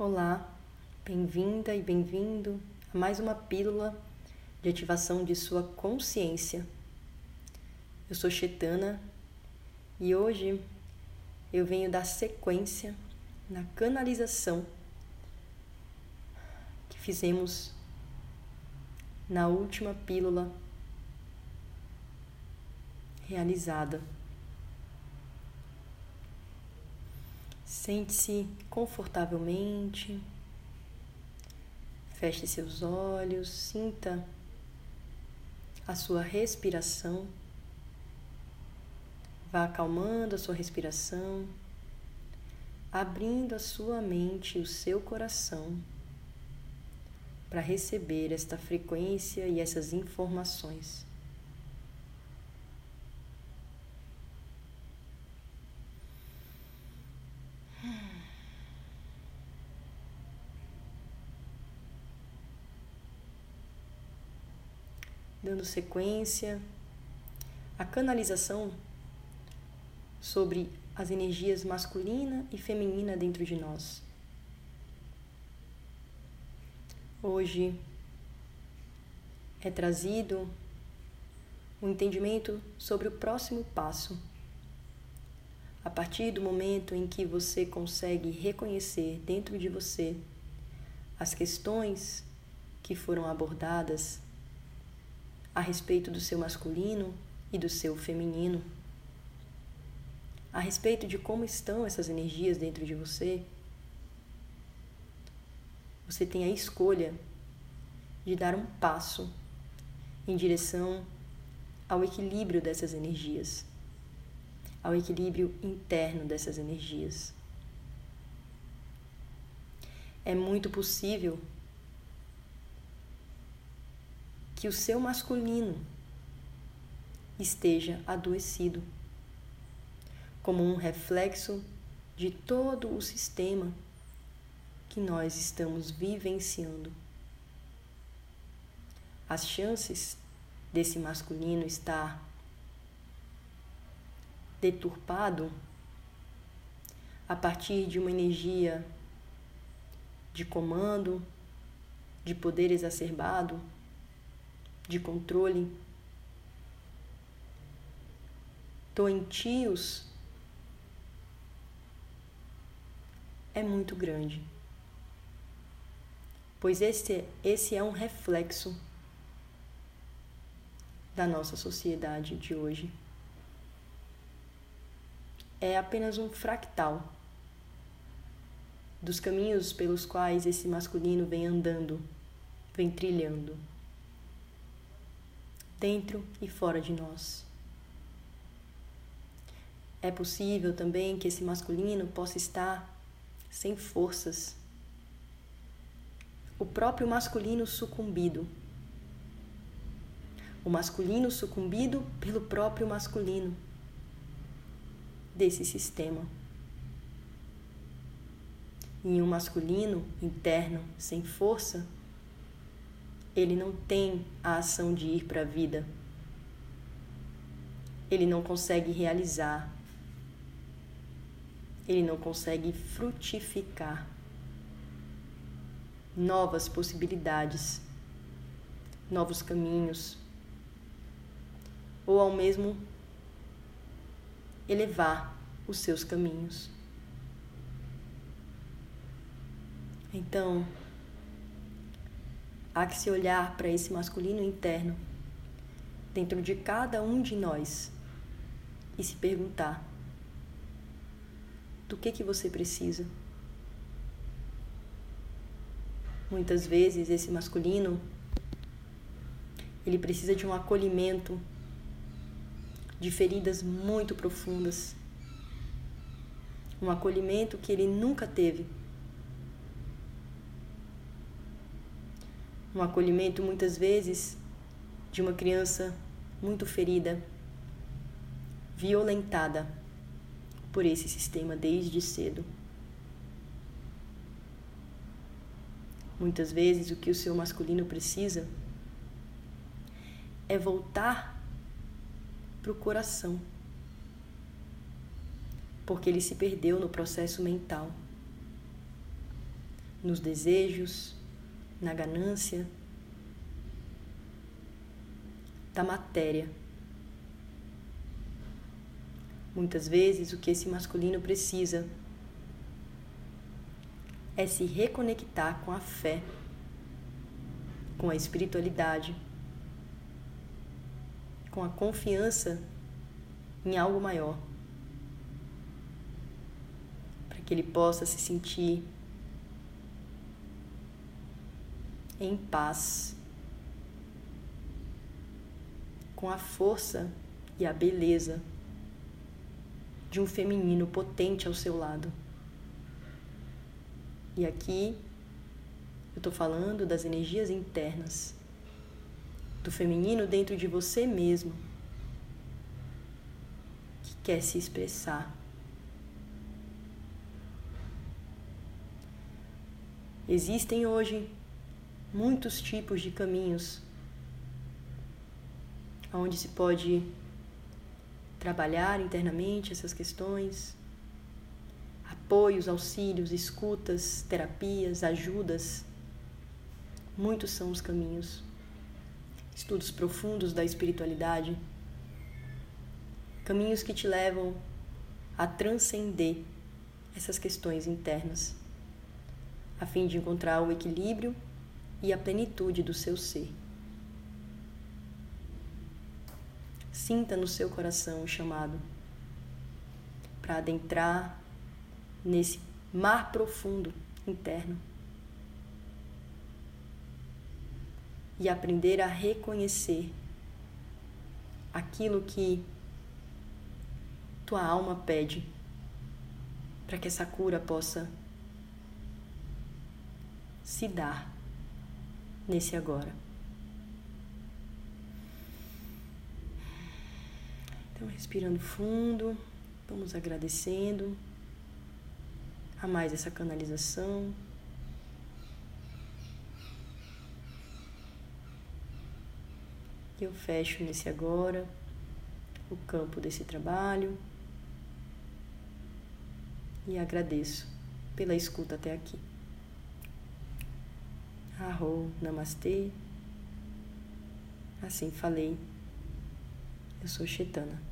Olá, bem-vinda e bem-vindo a mais uma pílula de ativação de sua consciência. Eu sou Chetana e hoje eu venho dar sequência na canalização que fizemos na última pílula realizada. Sente-se confortavelmente, feche seus olhos, sinta a sua respiração, vá acalmando a sua respiração, abrindo a sua mente e o seu coração para receber esta frequência e essas informações. Dando sequência à canalização sobre as energias masculina e feminina dentro de nós. Hoje é trazido o um entendimento sobre o próximo passo. A partir do momento em que você consegue reconhecer dentro de você as questões que foram abordadas a respeito do seu masculino e do seu feminino, a respeito de como estão essas energias dentro de você, você tem a escolha de dar um passo em direção ao equilíbrio dessas energias, ao equilíbrio interno dessas energias. É muito possível que o seu masculino esteja adoecido, como um reflexo de todo o sistema que nós estamos vivenciando. As chances desse masculino estar deturpado a partir de uma energia de comando, de poder exacerbado, de controle, doentios, é muito grande. Pois esse, esse é um reflexo da nossa sociedade de hoje. É apenas um fractal dos caminhos pelos quais esse masculino vem andando, vem trilhando dentro e fora de nós. É possível também que esse masculino possa estar sem forças. O próprio masculino sucumbido. O masculino sucumbido pelo próprio masculino desse sistema. E um masculino interno sem força ele não tem a ação de ir para a vida. Ele não consegue realizar. Ele não consegue frutificar novas possibilidades, novos caminhos, ou ao mesmo elevar os seus caminhos. Então, Há que se olhar para esse masculino interno dentro de cada um de nós e se perguntar: do que que você precisa? Muitas vezes esse masculino ele precisa de um acolhimento de feridas muito profundas. Um acolhimento que ele nunca teve um acolhimento muitas vezes de uma criança muito ferida, violentada por esse sistema desde cedo. Muitas vezes o que o seu masculino precisa é voltar para o coração, porque ele se perdeu no processo mental. nos desejos, na ganância, da matéria. Muitas vezes o que esse masculino precisa é se reconectar com a fé, com a espiritualidade, com a confiança em algo maior, para que ele possa se sentir em paz, com a força e a beleza de um feminino potente ao seu lado. E aqui eu estou falando das energias internas, do feminino dentro de você mesmo, que quer se expressar. Existem hoje muitos tipos de caminhos onde se pode trabalhar internamente essas questões, apoios, auxílios, escutas, terapias, ajudas. Muitos são os caminhos. Estudos profundos da espiritualidade, caminhos que te levam a transcender essas questões internas, a fim de encontrar o equilíbrio e a plenitude do seu ser. Sinta no seu coração o chamado para adentrar nesse mar profundo interno e aprender a reconhecer aquilo que tua alma pede para que essa cura possa se dar nesse agora. Então, respirando fundo, vamos agradecendo a mais essa canalização. Eu fecho nesse agora o campo desse trabalho e agradeço pela escuta até aqui. Arro, namastê. Assim falei. Eu sou Chetana.